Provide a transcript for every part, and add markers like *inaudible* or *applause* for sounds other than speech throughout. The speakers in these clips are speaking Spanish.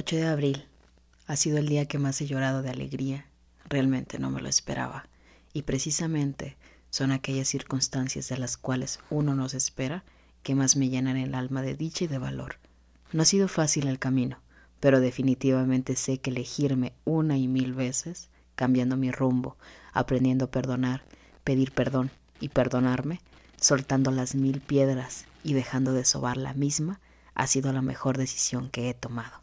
8 de abril. Ha sido el día que más he llorado de alegría. Realmente no me lo esperaba. Y precisamente son aquellas circunstancias de las cuales uno no se espera que más me llenan el alma de dicha y de valor. No ha sido fácil el camino, pero definitivamente sé que elegirme una y mil veces, cambiando mi rumbo, aprendiendo a perdonar, pedir perdón y perdonarme, soltando las mil piedras y dejando de sobar la misma, ha sido la mejor decisión que he tomado.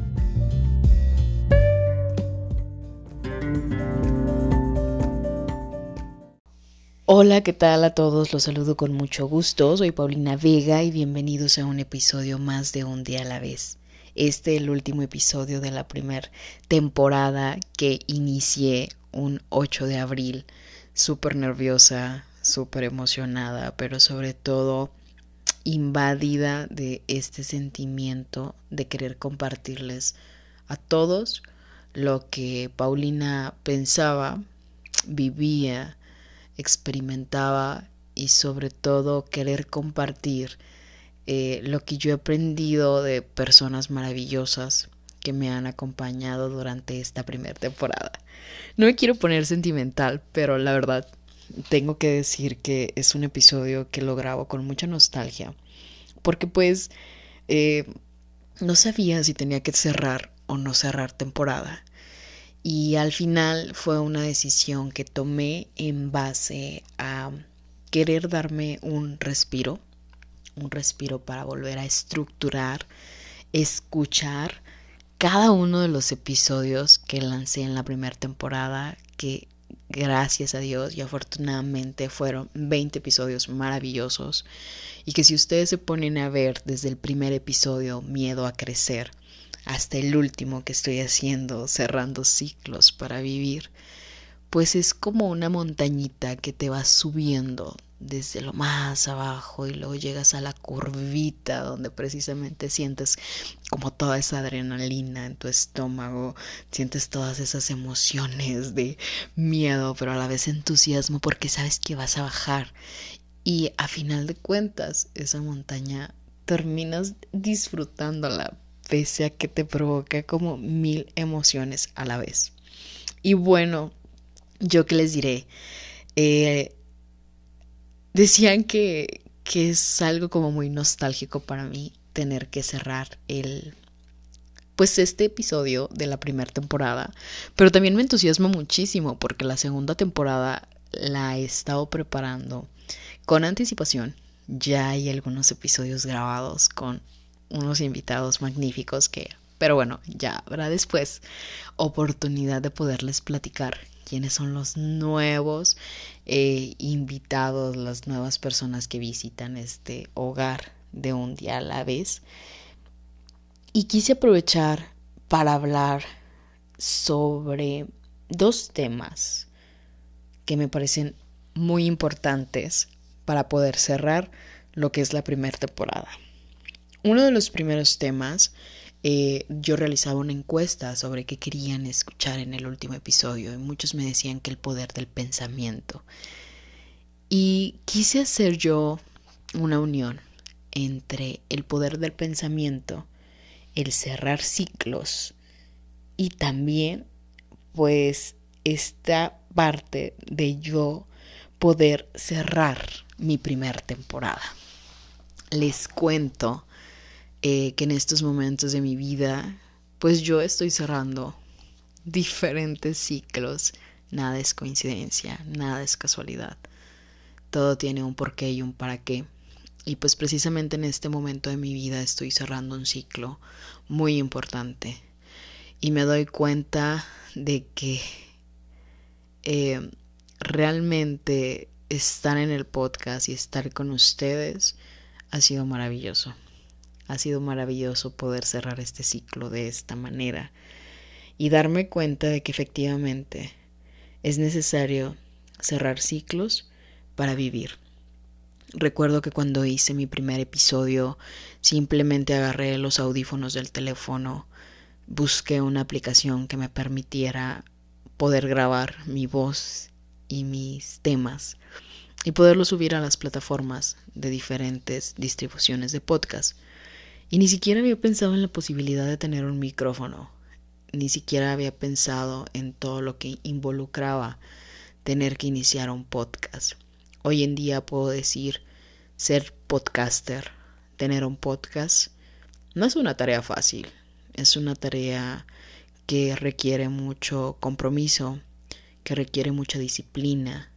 Hola, ¿qué tal a todos? Los saludo con mucho gusto. Soy Paulina Vega y bienvenidos a un episodio más de Un día a la vez. Este es el último episodio de la primera temporada que inicié un 8 de abril. Súper nerviosa, súper emocionada, pero sobre todo invadida de este sentimiento de querer compartirles a todos lo que Paulina pensaba, vivía, experimentaba y sobre todo querer compartir eh, lo que yo he aprendido de personas maravillosas que me han acompañado durante esta primera temporada. No me quiero poner sentimental, pero la verdad tengo que decir que es un episodio que lo grabo con mucha nostalgia, porque pues eh, no sabía si tenía que cerrar o no cerrar temporada. Y al final fue una decisión que tomé en base a querer darme un respiro, un respiro para volver a estructurar, escuchar cada uno de los episodios que lancé en la primera temporada, que gracias a Dios y afortunadamente fueron 20 episodios maravillosos y que si ustedes se ponen a ver desde el primer episodio, Miedo a Crecer, hasta el último que estoy haciendo, cerrando ciclos para vivir, pues es como una montañita que te va subiendo desde lo más abajo y luego llegas a la curvita donde precisamente sientes como toda esa adrenalina en tu estómago, sientes todas esas emociones de miedo, pero a la vez entusiasmo porque sabes que vas a bajar. Y a final de cuentas esa montaña terminas disfrutándola pese a que te provoca como mil emociones a la vez. Y bueno, yo que les diré, eh, decían que, que es algo como muy nostálgico para mí tener que cerrar el pues este episodio de la primera temporada, pero también me entusiasma muchísimo porque la segunda temporada la he estado preparando con anticipación. Ya hay algunos episodios grabados con unos invitados magníficos que, pero bueno, ya habrá después oportunidad de poderles platicar quiénes son los nuevos eh, invitados, las nuevas personas que visitan este hogar de un día a la vez. Y quise aprovechar para hablar sobre dos temas que me parecen muy importantes para poder cerrar lo que es la primera temporada. Uno de los primeros temas, eh, yo realizaba una encuesta sobre qué querían escuchar en el último episodio y muchos me decían que el poder del pensamiento. Y quise hacer yo una unión entre el poder del pensamiento, el cerrar ciclos y también pues esta parte de yo poder cerrar mi primer temporada. Les cuento eh, que en estos momentos de mi vida, pues yo estoy cerrando diferentes ciclos. Nada es coincidencia, nada es casualidad. Todo tiene un porqué y un para qué. Y pues precisamente en este momento de mi vida estoy cerrando un ciclo muy importante. Y me doy cuenta de que eh, realmente estar en el podcast y estar con ustedes ha sido maravilloso. Ha sido maravilloso poder cerrar este ciclo de esta manera. y darme cuenta de que efectivamente es necesario cerrar ciclos para vivir. Recuerdo que cuando hice mi primer episodio simplemente agarré los audífonos del teléfono, busqué una aplicación que me permitiera poder grabar mi voz y mis temas y poderlo subir a las plataformas de diferentes distribuciones de podcast. Y ni siquiera había pensado en la posibilidad de tener un micrófono, ni siquiera había pensado en todo lo que involucraba tener que iniciar un podcast. Hoy en día puedo decir ser podcaster, tener un podcast, no es una tarea fácil, es una tarea que requiere mucho compromiso, que requiere mucha disciplina,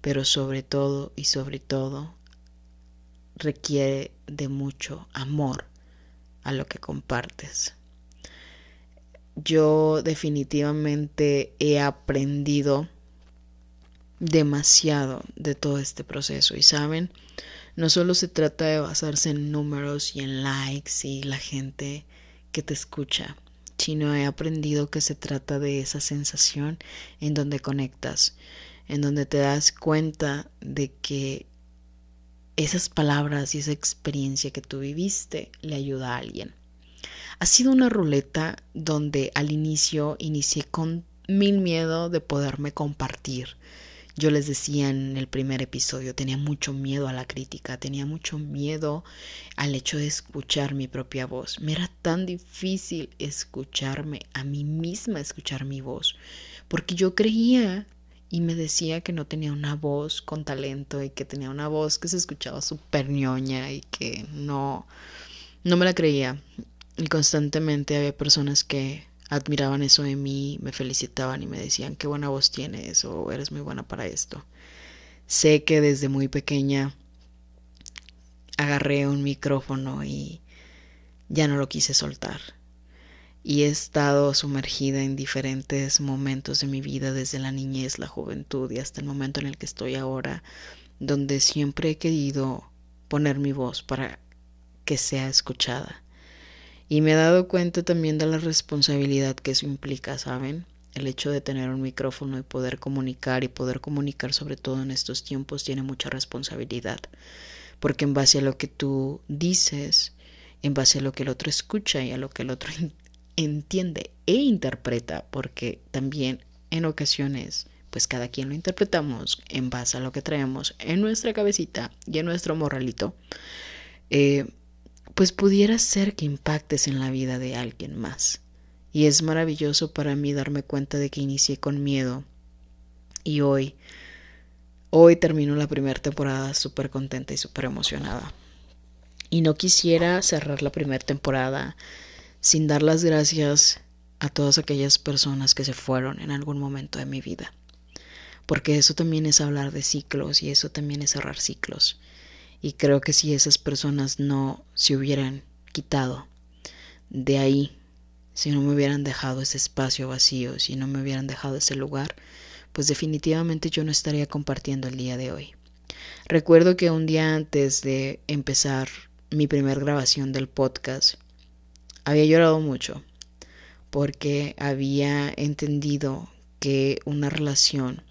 pero sobre todo y sobre todo requiere de mucho amor a lo que compartes. Yo definitivamente he aprendido demasiado de todo este proceso y saben, no solo se trata de basarse en números y en likes y la gente que te escucha, sino he aprendido que se trata de esa sensación en donde conectas, en donde te das cuenta de que esas palabras y esa experiencia que tú viviste le ayuda a alguien. Ha sido una ruleta donde al inicio inicié con mil miedo de poderme compartir. Yo les decía en el primer episodio, tenía mucho miedo a la crítica, tenía mucho miedo al hecho de escuchar mi propia voz. Me era tan difícil escucharme a mí misma, escuchar mi voz, porque yo creía y me decía que no tenía una voz con talento y que tenía una voz que se escuchaba súper ñoña y que no, no me la creía. Y constantemente había personas que admiraban eso de mí, me felicitaban y me decían qué buena voz tienes o eres muy buena para esto. Sé que desde muy pequeña agarré un micrófono y ya no lo quise soltar y he estado sumergida en diferentes momentos de mi vida, desde la niñez, la juventud y hasta el momento en el que estoy ahora, donde siempre he querido poner mi voz para que sea escuchada. Y me he dado cuenta también de la responsabilidad que eso implica, ¿saben? El hecho de tener un micrófono y poder comunicar y poder comunicar sobre todo en estos tiempos tiene mucha responsabilidad. Porque en base a lo que tú dices, en base a lo que el otro escucha y a lo que el otro *laughs* entiende e interpreta, porque también en ocasiones, pues cada quien lo interpretamos en base a lo que traemos en nuestra cabecita y en nuestro morralito, eh, pues pudiera ser que impactes en la vida de alguien más. Y es maravilloso para mí darme cuenta de que inicié con miedo y hoy, hoy termino la primera temporada súper contenta y súper emocionada. Y no quisiera cerrar la primera temporada sin dar las gracias a todas aquellas personas que se fueron en algún momento de mi vida. Porque eso también es hablar de ciclos y eso también es cerrar ciclos. Y creo que si esas personas no se hubieran quitado de ahí, si no me hubieran dejado ese espacio vacío, si no me hubieran dejado ese lugar, pues definitivamente yo no estaría compartiendo el día de hoy. Recuerdo que un día antes de empezar mi primer grabación del podcast, había llorado mucho porque había entendido que una relación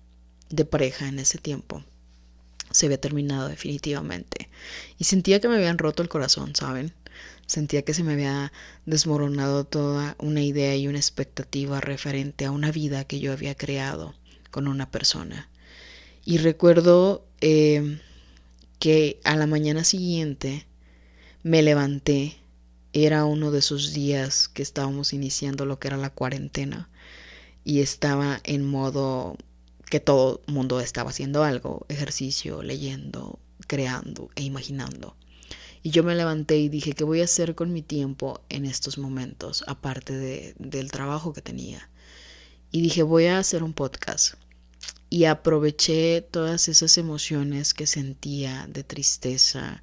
de pareja en ese tiempo se había terminado definitivamente y sentía que me habían roto el corazón, ¿saben? Sentía que se me había desmoronado toda una idea y una expectativa referente a una vida que yo había creado con una persona. Y recuerdo eh, que a la mañana siguiente me levanté era uno de esos días que estábamos iniciando lo que era la cuarentena y estaba en modo que todo el mundo estaba haciendo algo, ejercicio, leyendo, creando e imaginando. Y yo me levanté y dije, ¿qué voy a hacer con mi tiempo en estos momentos, aparte de, del trabajo que tenía? Y dije, voy a hacer un podcast. Y aproveché todas esas emociones que sentía de tristeza,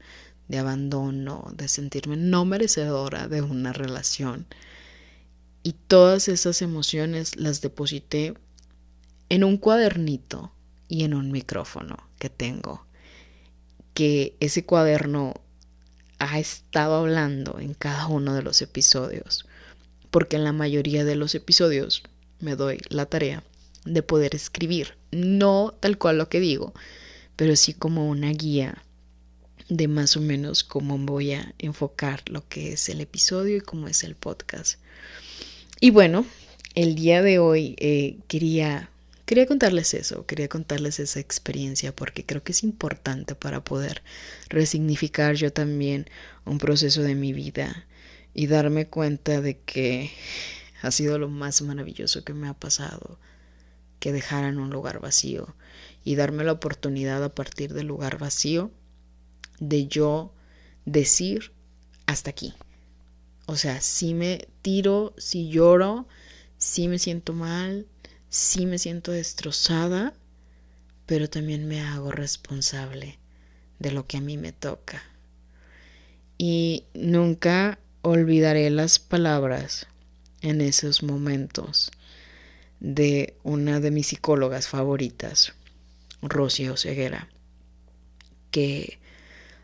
de abandono, de sentirme no merecedora de una relación. Y todas esas emociones las deposité en un cuadernito y en un micrófono que tengo. Que ese cuaderno ha estado hablando en cada uno de los episodios. porque en la mayoría de los episodios me doy la tarea de poder escribir, no tal cual lo que digo, pero sí como una guía de más o menos cómo voy a enfocar lo que es el episodio y cómo es el podcast. Y bueno, el día de hoy eh, quería, quería contarles eso, quería contarles esa experiencia porque creo que es importante para poder resignificar yo también un proceso de mi vida y darme cuenta de que ha sido lo más maravilloso que me ha pasado que dejaran un lugar vacío y darme la oportunidad a partir del lugar vacío de yo decir hasta aquí. O sea, si me tiro, si lloro, si me siento mal, si me siento destrozada, pero también me hago responsable de lo que a mí me toca. Y nunca olvidaré las palabras en esos momentos de una de mis psicólogas favoritas, Rocío Ceguera, que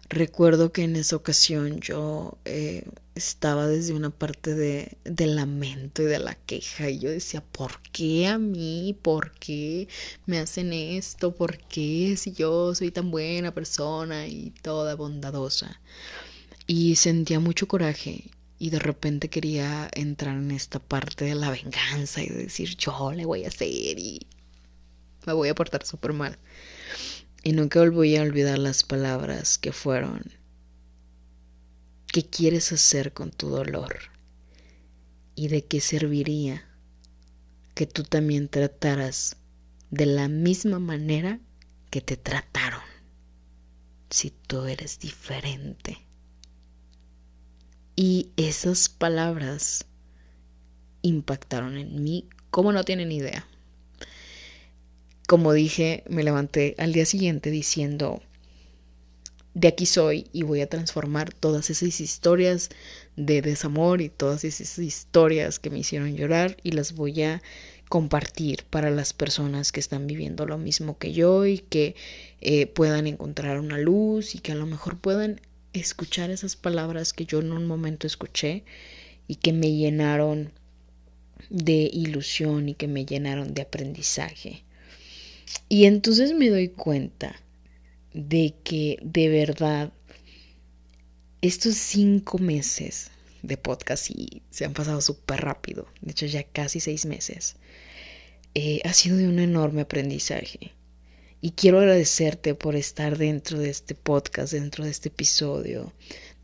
recuerdo que en esa ocasión yo eh, estaba desde una parte de, del lamento y de la queja y yo decía, ¿por qué a mí? ¿Por qué me hacen esto? ¿Por qué si yo soy tan buena persona y toda bondadosa? Y sentía mucho coraje y de repente quería entrar en esta parte de la venganza y decir yo le voy a hacer y me voy a portar súper mal. Y nunca voy a olvidar las palabras que fueron, ¿qué quieres hacer con tu dolor? ¿Y de qué serviría que tú también trataras de la misma manera que te trataron si tú eres diferente? Y esas palabras impactaron en mí como no tienen idea. Como dije, me levanté al día siguiente diciendo, de aquí soy y voy a transformar todas esas historias de desamor y todas esas historias que me hicieron llorar y las voy a compartir para las personas que están viviendo lo mismo que yo y que eh, puedan encontrar una luz y que a lo mejor puedan escuchar esas palabras que yo en un momento escuché y que me llenaron de ilusión y que me llenaron de aprendizaje. Y entonces me doy cuenta de que de verdad estos cinco meses de podcast y se han pasado súper rápido, de hecho ya casi seis meses, eh, ha sido de un enorme aprendizaje. Y quiero agradecerte por estar dentro de este podcast, dentro de este episodio,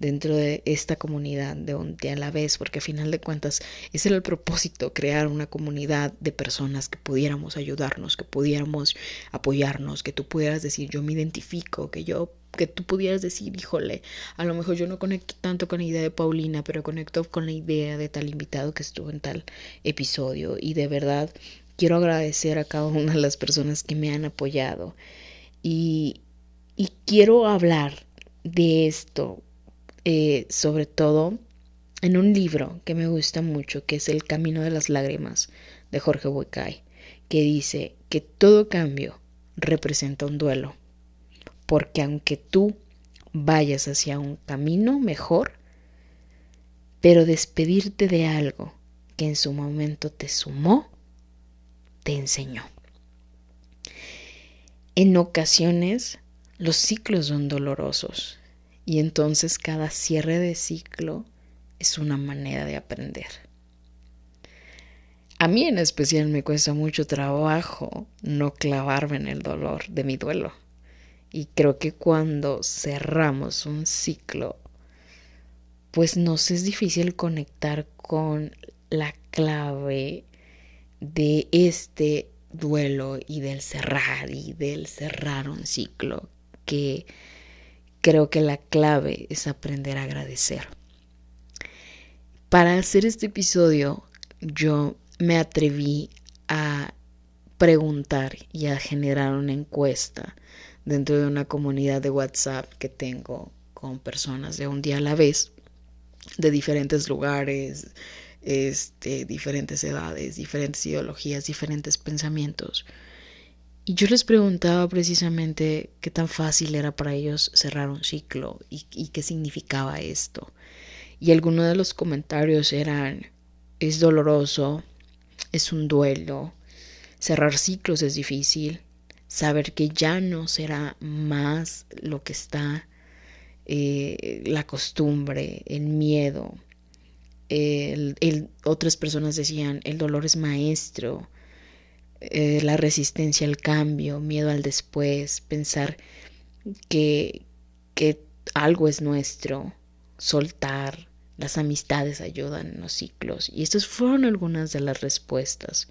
dentro de esta comunidad de un día a la vez, porque a final de cuentas ese era el propósito, crear una comunidad de personas que pudiéramos ayudarnos, que pudiéramos apoyarnos, que tú pudieras decir yo me identifico, que yo que tú pudieras decir, híjole, a lo mejor yo no conecto tanto con la idea de Paulina, pero conecto con la idea de tal invitado que estuvo en tal episodio y de verdad quiero agradecer a cada una de las personas que me han apoyado. Y, quiero hablar de esto, eh, sobre todo en un libro que me gusta mucho, que es El Camino de las Lágrimas de Jorge Bucay, que dice que todo cambio representa un duelo, porque aunque tú vayas hacia un camino mejor, pero despedirte de algo que en su momento te sumó, te enseñó. En ocasiones los ciclos son dolorosos y entonces cada cierre de ciclo es una manera de aprender. A mí en especial me cuesta mucho trabajo no clavarme en el dolor de mi duelo. Y creo que cuando cerramos un ciclo, pues nos es difícil conectar con la clave de este duelo y del cerrar y del cerrar un ciclo que creo que la clave es aprender a agradecer. Para hacer este episodio yo me atreví a preguntar y a generar una encuesta dentro de una comunidad de WhatsApp que tengo con personas de un día a la vez, de diferentes lugares, este, diferentes edades, diferentes ideologías, diferentes pensamientos. Y yo les preguntaba precisamente qué tan fácil era para ellos cerrar un ciclo y, qué significaba esto. Y algunos de los comentarios eran, es doloroso, es un duelo, cerrar ciclos es difícil, saber que ya no será más lo que está, eh, la costumbre, el miedo. otras personas decían, el dolor es maestro, eh, la resistencia al cambio, miedo al después, pensar que, que algo es nuestro, soltar, las amistades ayudan en los ciclos. Y estas fueron algunas de las respuestas.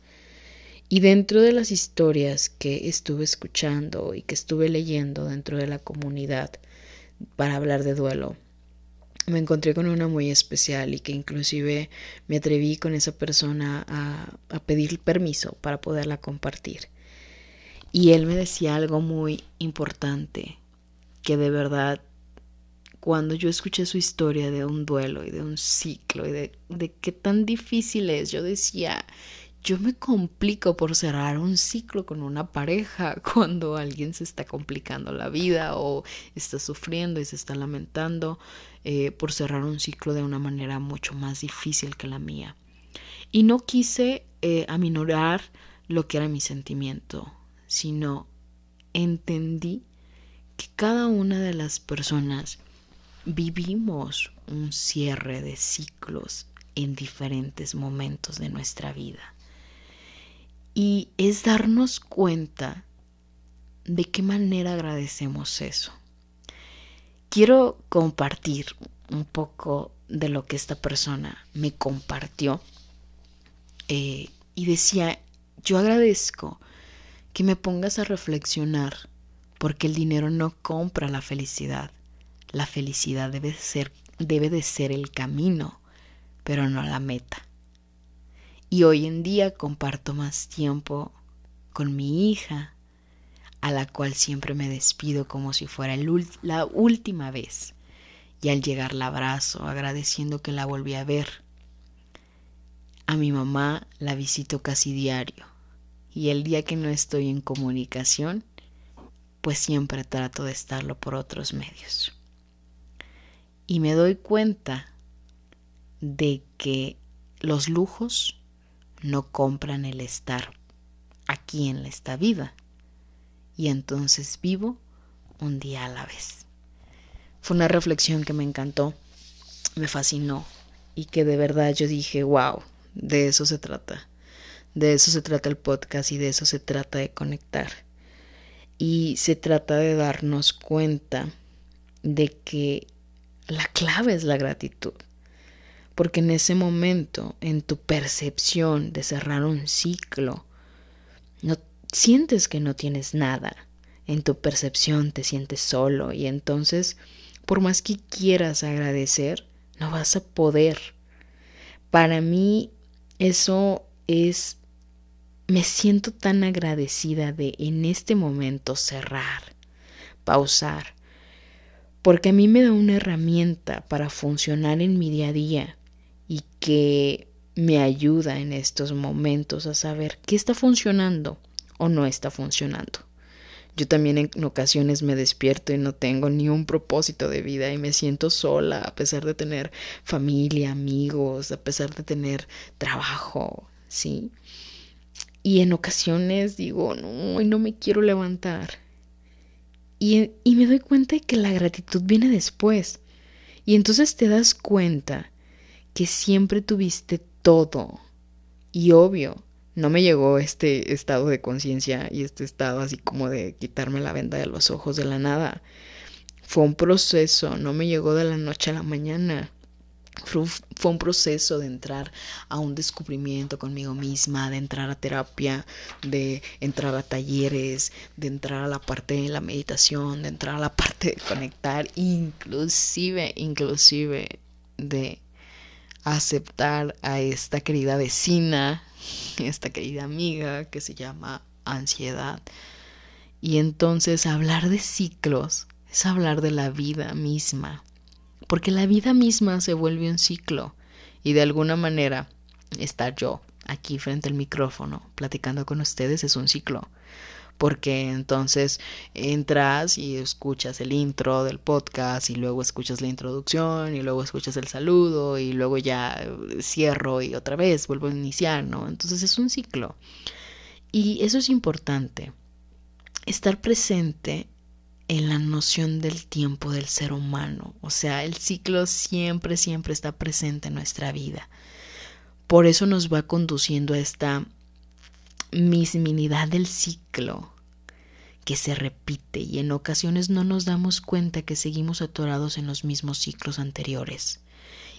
Y dentro de las historias que estuve escuchando y que estuve leyendo dentro de la comunidad para hablar de duelo, me encontré con una muy especial y que inclusive me atreví con esa persona a, a pedir permiso para poderla compartir. Y él me decía algo muy importante, que de verdad cuando yo escuché su historia de un duelo y de un ciclo y de, de qué tan difícil es, yo decía, yo me complico por cerrar un ciclo con una pareja *laughs* cuando alguien se está complicando la vida o está sufriendo y se está lamentando eh, por cerrar un ciclo de una manera mucho más difícil que la mía. Y no quise eh, aminorar lo que era mi sentimiento, sino entendí que cada una de las personas vivimos un cierre de ciclos en diferentes momentos de nuestra vida. Y es darnos cuenta de qué manera agradecemos eso. Quiero compartir un poco de lo que esta persona me compartió eh, y decía, yo agradezco que me pongas a reflexionar porque el dinero no compra la felicidad. La felicidad debe ser, debe de ser el camino, pero no la meta. Y hoy en día comparto más tiempo con mi hija, a la cual siempre me despido como si fuera la última vez. Y al llegar la abrazo, agradeciendo que la volví a ver. A mi mamá la visito casi diario. Y el día que no estoy en comunicación, pues siempre trato de estarlo por otros medios y me doy cuenta de que los lujos no compran el estar aquí en esta vida y entonces vivo un día a la vez. Fue una reflexión que me encantó, me fascinó y que de verdad yo dije, wow, de eso se trata. De eso se trata el podcast y de eso se trata de conectar. Y se trata de darnos cuenta de que la clave es la gratitud. Porque en ese momento, en tu percepción de cerrar un ciclo, no sientes que no tienes nada. En tu percepción te sientes solo y entonces, por más que quieras agradecer, no vas a poder. Para mí eso es me siento tan agradecida de en este momento cerrar, pausar, porque a mí me da una herramienta para funcionar en mi día a día y que me ayuda en estos momentos a saber qué está funcionando o no está funcionando. Yo también en ocasiones me despierto y no tengo ni un propósito de vida y me siento sola a pesar de tener familia, amigos, a pesar de tener trabajo, ¿sí? Y en ocasiones digo, no, no me quiero levantar y, me doy cuenta de que la gratitud viene después. Y entonces te das cuenta que siempre tuviste todo. Y obvio, no me llegó este estado de conciencia y este estado así como de quitarme la venda de los ojos de la nada. Fue un proceso, no me llegó de la noche a la mañana. Fue un proceso de entrar a un descubrimiento conmigo misma, de entrar a terapia, de entrar a talleres, de entrar a la parte de la meditación, de entrar a la *laughs* parte de conectar, inclusive, inclusive de aceptar a esta querida vecina, esta querida amiga que se llama ansiedad. Y entonces hablar de ciclos es hablar de la vida misma, porque la vida misma se vuelve un ciclo y de alguna manera estar yo aquí frente al micrófono platicando con ustedes es un ciclo, porque entonces entras y escuchas el intro del podcast y luego escuchas la introducción y luego escuchas el saludo y luego ya eh, cierro y otra vez vuelvo a iniciar, ¿no? Entonces es un ciclo. Y eso es importante, estar presente en la noción del tiempo del ser humano, o sea, el ciclo siempre, siempre está presente en nuestra vida. Por eso nos va conduciendo a esta misminidad del ciclo que se repite y en ocasiones no nos damos cuenta que seguimos atorados en los mismos ciclos anteriores.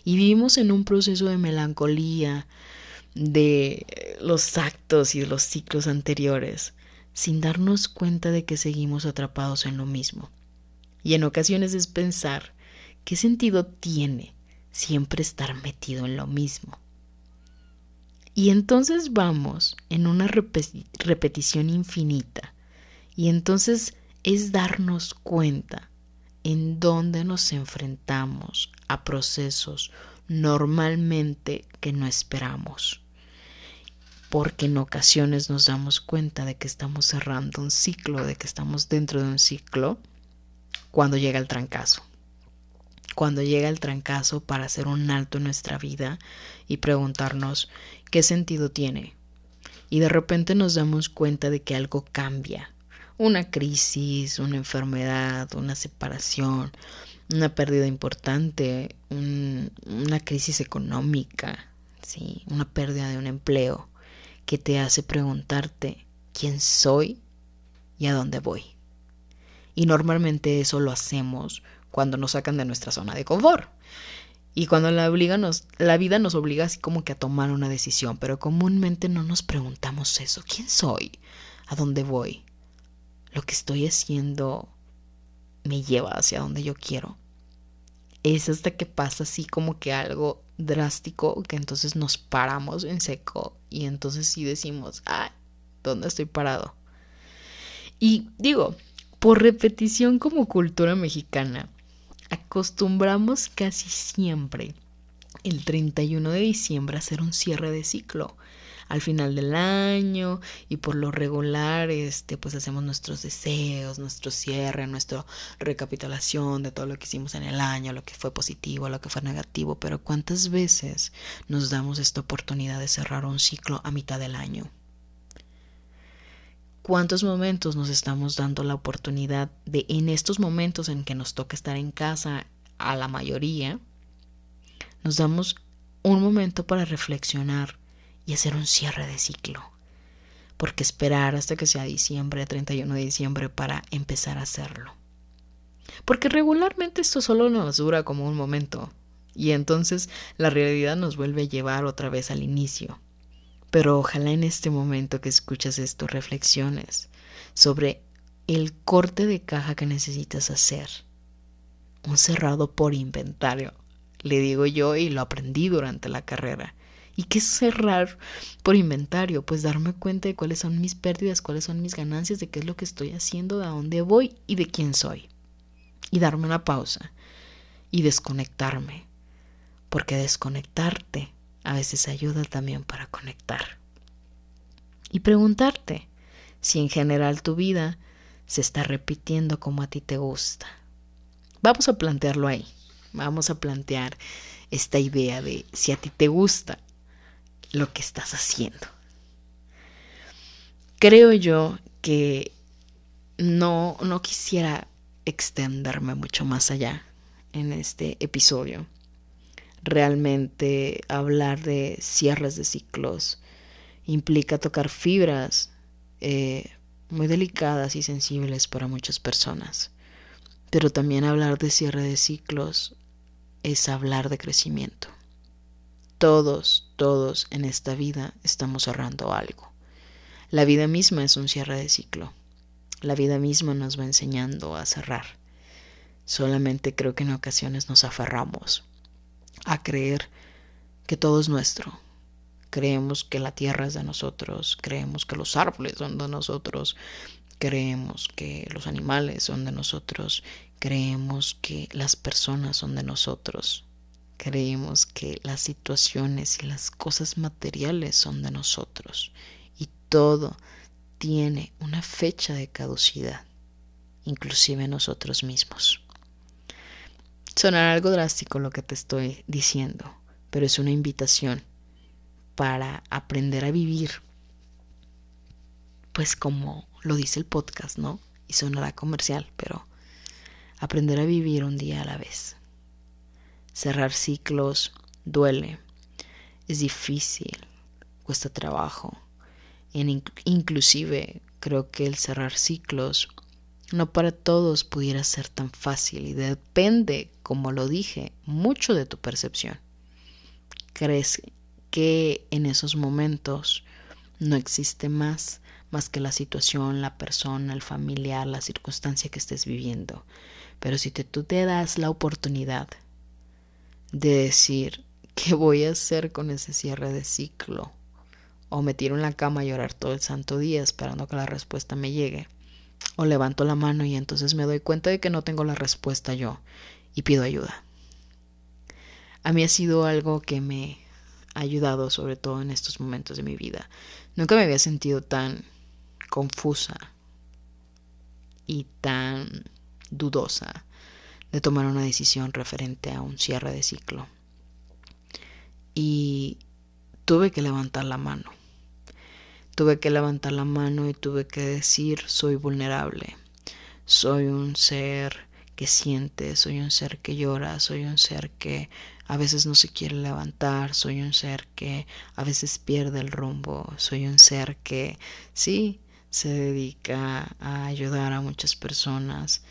Y vivimos en un proceso de melancolía de los actos y de los ciclos anteriores, sin darnos cuenta de que seguimos atrapados en lo mismo. Y en ocasiones es pensar, ¿qué sentido tiene siempre estar metido en lo mismo? Y entonces vamos en una repetición infinita. Y entonces es darnos cuenta en dónde nos enfrentamos a procesos normalmente que no esperamos. Porque en ocasiones nos damos cuenta de que estamos cerrando un ciclo, de que estamos dentro de un ciclo, cuando llega el trancazo. Cuando llega el trancazo para hacer un alto en nuestra vida y preguntarnos qué sentido tiene. Y de repente nos damos cuenta de que algo cambia. Una crisis, una enfermedad, una separación, una pérdida importante, una crisis económica, ¿sí? una pérdida de un empleo que te hace preguntarte quién soy y a dónde voy. Y normalmente eso lo hacemos cuando nos sacan de nuestra zona de confort. Y cuando la, nos, la vida nos obliga así como que a tomar una decisión, pero comúnmente no nos preguntamos eso. ¿Quién soy? ¿A dónde voy? ¿Lo que estoy haciendo me lleva hacia donde yo quiero? Es hasta que pasa así como que algo drástico que entonces nos paramos en seco y entonces sí decimos, ay, ¿dónde estoy parado? Y digo, por repetición como cultura mexicana, acostumbramos casi siempre el 31 de diciembre a hacer un cierre de ciclo al final del año y por lo regular este pues hacemos nuestros deseos, nuestro cierre, nuestra recapitulación de todo lo que hicimos en el año, lo que fue positivo, lo que fue negativo, pero cuántas veces nos damos esta oportunidad de cerrar un ciclo a mitad del año. ¿Cuántos momentos nos estamos dando la oportunidad de en estos momentos en que nos toca estar en casa a la mayoría, nos damos un momento para reflexionar y hacer un cierre de ciclo? Porque esperar hasta que sea diciembre, 31 de diciembre, para empezar a hacerlo. Porque regularmente esto solo nos dura como un momento, y entonces la realidad nos vuelve a llevar otra vez al inicio pero ojalá en este momento que escuchas esto reflexiones sobre el corte de caja que necesitas hacer. Un cerrado por inventario, le digo yo y lo aprendí durante la carrera. ¿Y qué es cerrar por inventario? Pues darme cuenta de cuáles son mis pérdidas, cuáles son mis ganancias, de qué es lo que estoy haciendo, de dónde voy y de quién soy. Y darme una pausa y desconectarme. Porque desconectarte a veces ayuda también para conectar. Y preguntarte si en general tu vida se está repitiendo como a ti te gusta. Vamos a plantearlo ahí. Vamos a plantear esta idea de si a ti te gusta lo que estás haciendo. Creo yo que no, no quisiera extenderme mucho más allá en este episodio realmente hablar de cierres de ciclos implica tocar fibras eh, muy delicadas y sensibles para muchas personas. Pero también hablar de cierre de ciclos es hablar de crecimiento. Todos, todos en esta vida estamos cerrando algo. La vida misma es un cierre de ciclo. La vida misma nos va enseñando a cerrar. Solamente creo que en ocasiones nos aferramos a creer que todo es nuestro. Creemos que la tierra es de nosotros, creemos que los árboles son de nosotros, creemos que los animales son de nosotros, creemos que las personas son de nosotros, creemos que las situaciones y las cosas materiales son de nosotros. Y todo, tiene una fecha de caducidad, inclusive nosotros mismos. Sonará algo drástico lo que te estoy diciendo, pero es una invitación para aprender a vivir, pues como lo dice el podcast, ¿no? Y sonará comercial, pero aprender a vivir un día a la vez. Cerrar ciclos duele, es difícil, cuesta trabajo. En inclusive creo que el cerrar ciclos no para todos pudiera ser tan fácil y depende, como lo dije, mucho de tu percepción. ¿Crees que en esos momentos no existe más más que la situación, la persona, el familiar, la circunstancia que estés viviendo? Pero si te, tú te das la oportunidad de decir, ¿qué voy a hacer con ese cierre de ciclo? O me tiro en la cama a llorar todo el santo día esperando que la respuesta me llegue. O levanto la mano y entonces me doy cuenta de que no tengo la respuesta yo y pido ayuda. A mí ha sido algo que me ha ayudado sobre todo en estos momentos de mi vida. Nunca me había sentido tan confusa y tan dudosa de tomar una decisión referente a un cierre de ciclo. Y tuve que levantar la mano. Tuve que levantar la mano y tuve que decir soy vulnerable. Soy un ser que siente, soy un ser que llora, soy un ser que a veces no se quiere levantar, soy un ser que a veces pierde el rumbo, soy un ser que sí se dedica a ayudar a muchas personas,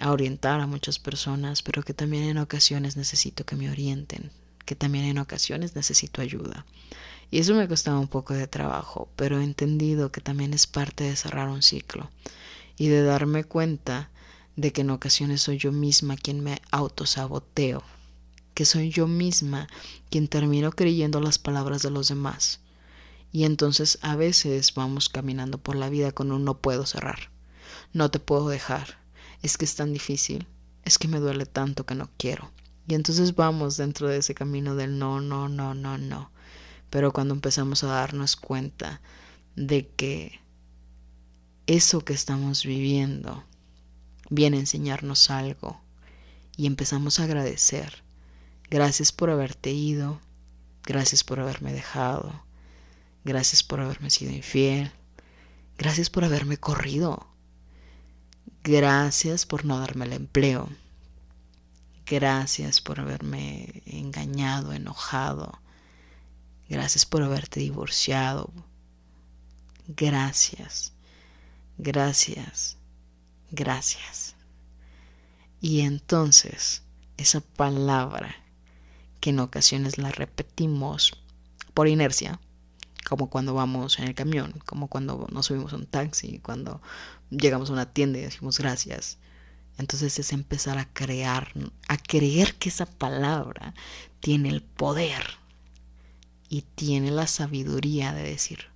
a orientar a muchas personas, pero que también en ocasiones necesito que me orienten, que también en ocasiones necesito ayuda. Y eso me costaba un poco de trabajo, pero he entendido que también es parte de cerrar un ciclo y de darme cuenta de que en ocasiones soy yo misma quien me autosaboteo, que soy yo misma quien termino creyendo las palabras de los demás. Y entonces a veces vamos caminando por la vida con un no puedo cerrar, no te puedo dejar, es que es tan difícil, es que me duele tanto que no quiero. Y entonces vamos dentro de ese camino del no, no, no, no, no. Pero cuando empezamos a darnos cuenta de que eso que estamos viviendo viene a enseñarnos algo y empezamos a agradecer. Gracias por haberte ido, gracias por haberme dejado, gracias por haberme sido infiel, gracias por haberme corrido, Gracias por no darme el empleo. Gracias por haberme engañado, enojado. Gracias por haberte divorciado. Gracias. Gracias. Gracias. Y entonces, esa palabra que en ocasiones la repetimos por inercia, como cuando vamos en el camión, como cuando nos subimos a un taxi, cuando llegamos a una tienda y decimos gracias. Entonces es empezar a crear, a creer que esa palabra tiene el poder y tiene la sabiduría de decir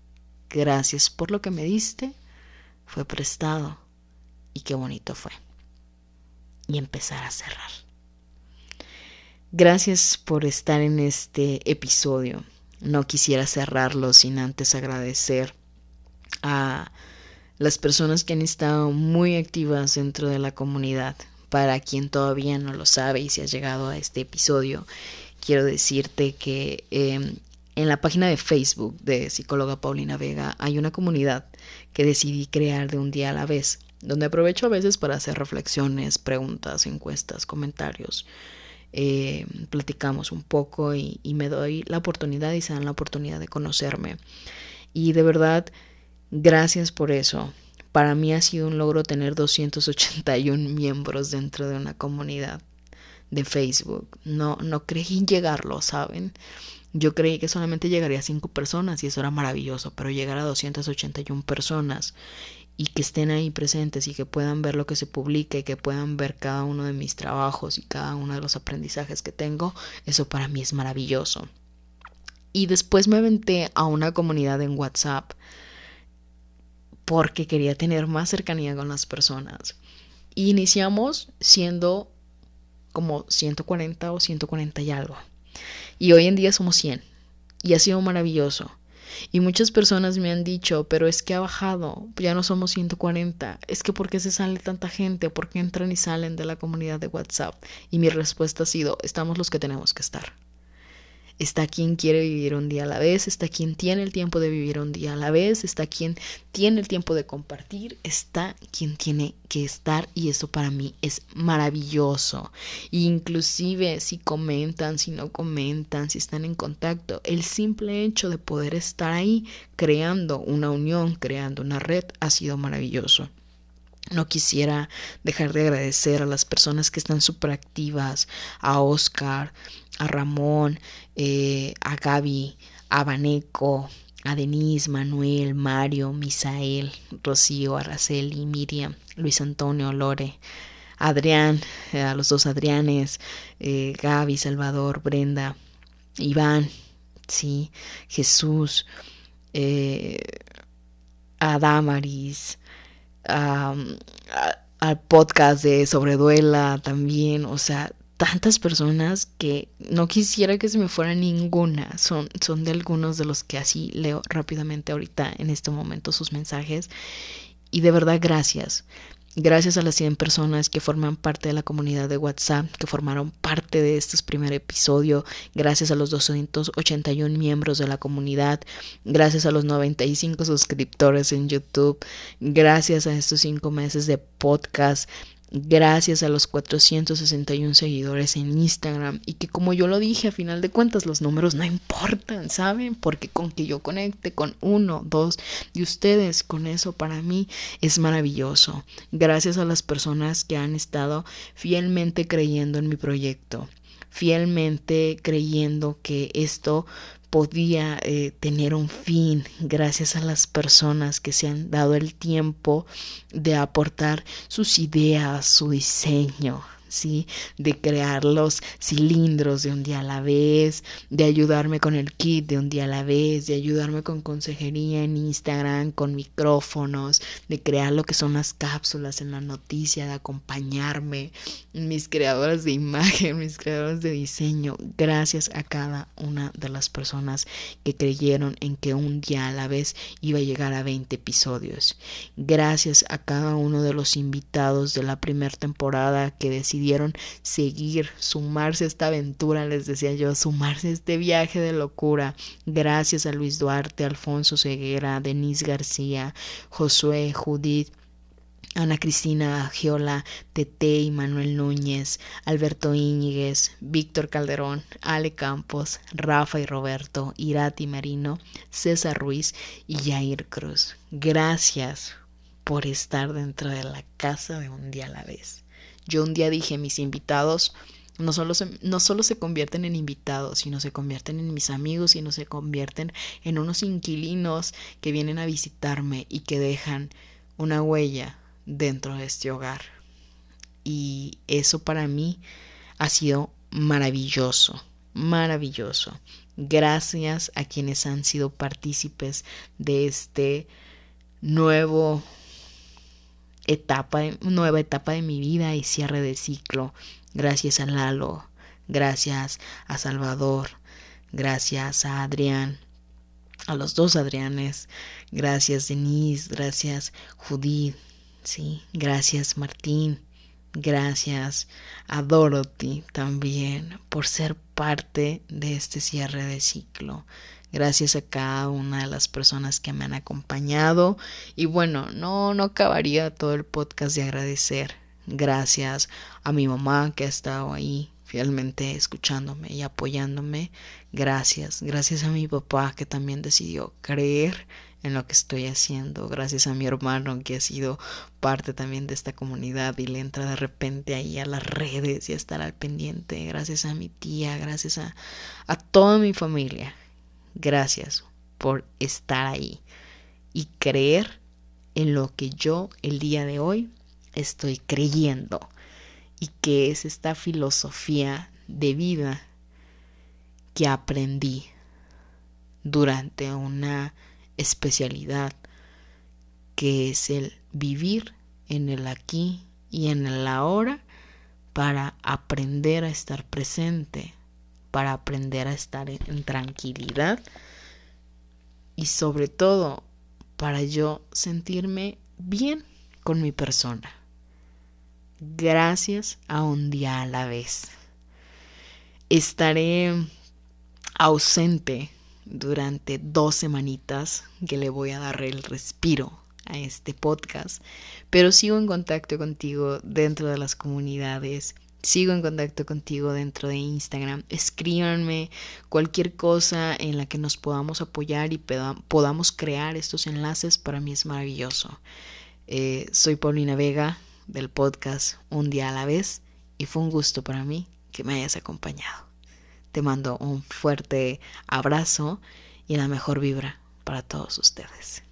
gracias por lo que me diste, fue prestado y qué bonito fue. Y empezar a cerrar. Gracias por estar en este episodio. No quisiera cerrarlo sin antes agradecer a las personas que han estado muy activas dentro de la comunidad. Para quien todavía no lo sabe y si has llegado a este episodio, quiero decirte que em, en la página de Facebook de psicóloga Paulina Vega hay una comunidad que decidí crear de un día a la vez, donde aprovecho a veces para hacer reflexiones, preguntas, encuestas, comentarios eh, platicamos un poco y, y me doy la oportunidad y se dan la oportunidad de conocerme. Y de verdad, gracias por eso. Para mí ha sido un logro tener 281 *laughs* miembros dentro de una comunidad de Facebook. No, no creí llegarlo, ¿saben? Yo creí que solamente llegaría a 5 personas y eso era maravilloso, pero llegar a 281 personas y que estén ahí presentes y que puedan ver lo que se publica y que puedan ver cada uno de mis trabajos y cada uno de los aprendizajes que tengo, eso para mí es maravilloso. Y después me aventé a una comunidad en WhatsApp porque quería tener más cercanía con las personas. iniciamos siendo como 140 o 140 y algo. Y hoy en día somos 100. Y ha sido maravilloso. Y muchas personas me han dicho, pero es que ha bajado, ya no somos 140, es que ¿por qué se sale tanta gente? ¿Por qué entran y salen de la comunidad de WhatsApp? Y mi respuesta ha sido, estamos los que tenemos que estar. Está quien quiere vivir un día a la vez, está quien tiene el tiempo de vivir un día a la vez, está quien tiene el tiempo de compartir, está quien tiene que estar y eso para mí es maravilloso. inclusive si comentan, si no comentan, si están en contacto, el simple hecho de poder estar ahí creando una unión, creando una red ha sido maravilloso. No quisiera dejar de agradecer a las personas que están súper activas, a Oscar, a Ramón, eh, a Gaby, a Baneco, a Denise, Manuel, Mario, Misael, Rocío, Araceli, Miriam, Luis Antonio, Lore, Adrián, eh, a los dos Adrianes, eh, Gaby, Salvador, Brenda, Iván, sí, Jesús, a Damaris, al podcast de Sobreduela también, o sea, tantas personas que no quisiera que se me fuera ninguna. Son, son de algunos de los que así leo rápidamente ahorita en este momento sus mensajes. Y de verdad, gracias. Gracias a las 100 personas que forman parte de la comunidad de WhatsApp, que formaron parte de este primer episodio. Gracias a los 281 miembros de la comunidad. Gracias a los 95 suscriptores en YouTube. Gracias a estos 5 meses de podcast gracias a los 461 seguidores en Instagram y que como yo lo dije a final de cuentas los números no importan, ¿saben? Porque con que yo conecte con uno, dos de ustedes, con eso para mí es maravilloso. Gracias a las personas que han estado fielmente creyendo en mi proyecto fielmente creyendo que esto podía eh, tener un fin gracias a las personas que se han dado el tiempo de aportar sus ideas, su diseño, ¿sí? De crear los cilindros de un día a la vez, de ayudarme con el kit de un día a la vez, de ayudarme con consejería en Instagram, con micrófonos, de crear lo que son las cápsulas en la noticia, de acompañarme, mis creadoras de imagen, *laughs* mis creadoras de diseño, gracias a cada una de las personas que creyeron en que un día a la vez iba a llegar a 20 episodios. Gracias a cada uno de los invitados de la primera temporada que decidieron seguir, sumarse a esta aventura, les decía yo, sumarse a este viaje de locura. Gracias a Luis Duarte, Alfonso Ceguera, Denise García, Josué, Judith. Ana Cristina Giola, Tete y Manuel Núñez, Alberto Íñiguez, Víctor Calderón, Ale Campos, Rafa y Roberto, Irati Marino, César Ruiz y Jair Cruz. Gracias por estar dentro de la casa de un día a la vez. Yo un día dije, mis invitados no solo, se, no solo se convierten en invitados, sino se convierten en mis amigos, sino se convierten en unos inquilinos que vienen a visitarme y que dejan una huella dentro de este hogar. Y eso para mí ha sido maravilloso, maravilloso. Gracias a quienes han sido partícipes de este nuevo etapa, nueva etapa de mi vida y cierre de ciclo. Gracias a Lalo, gracias a Salvador, gracias a Adrián, a los dos Adrianes, gracias Denise, gracias Judith, sí, gracias Martín, gracias a Dorothy también por ser parte de este cierre de ciclo. Gracias a cada una de las personas que me han acompañado. Y bueno, no, no acabaría todo el podcast de agradecer. Gracias a mi mamá que ha estado ahí fielmente escuchándome y apoyándome. Gracias. Gracias a mi papá que también decidió creer en lo que estoy haciendo. Gracias a mi hermano que ha sido parte también de esta comunidad y le entra de repente ahí a las redes y a estar al pendiente. Gracias a mi tía, gracias a, a toda mi familia Gracias por estar ahí y creer en lo que yo el día de hoy estoy creyendo y que es esta filosofía de vida que aprendí durante una especialidad que es el vivir en el aquí y en el ahora para aprender a estar presente para aprender a estar en tranquilidad y sobre todo para yo sentirme bien con mi persona. Gracias a un día a la vez. Estaré ausente durante dos semanitas que le voy a dar el respiro a este podcast, pero sigo en contacto contigo dentro de las comunidades, sigo en contacto contigo dentro de Instagram, escríbanme cualquier cosa en la que nos podamos apoyar y podamos crear estos enlaces, para mí es maravilloso. Eh, soy Paulina Vega del podcast Un día a la vez y fue un gusto para mí que me hayas acompañado. Te mando un fuerte abrazo y la mejor vibra para todos ustedes.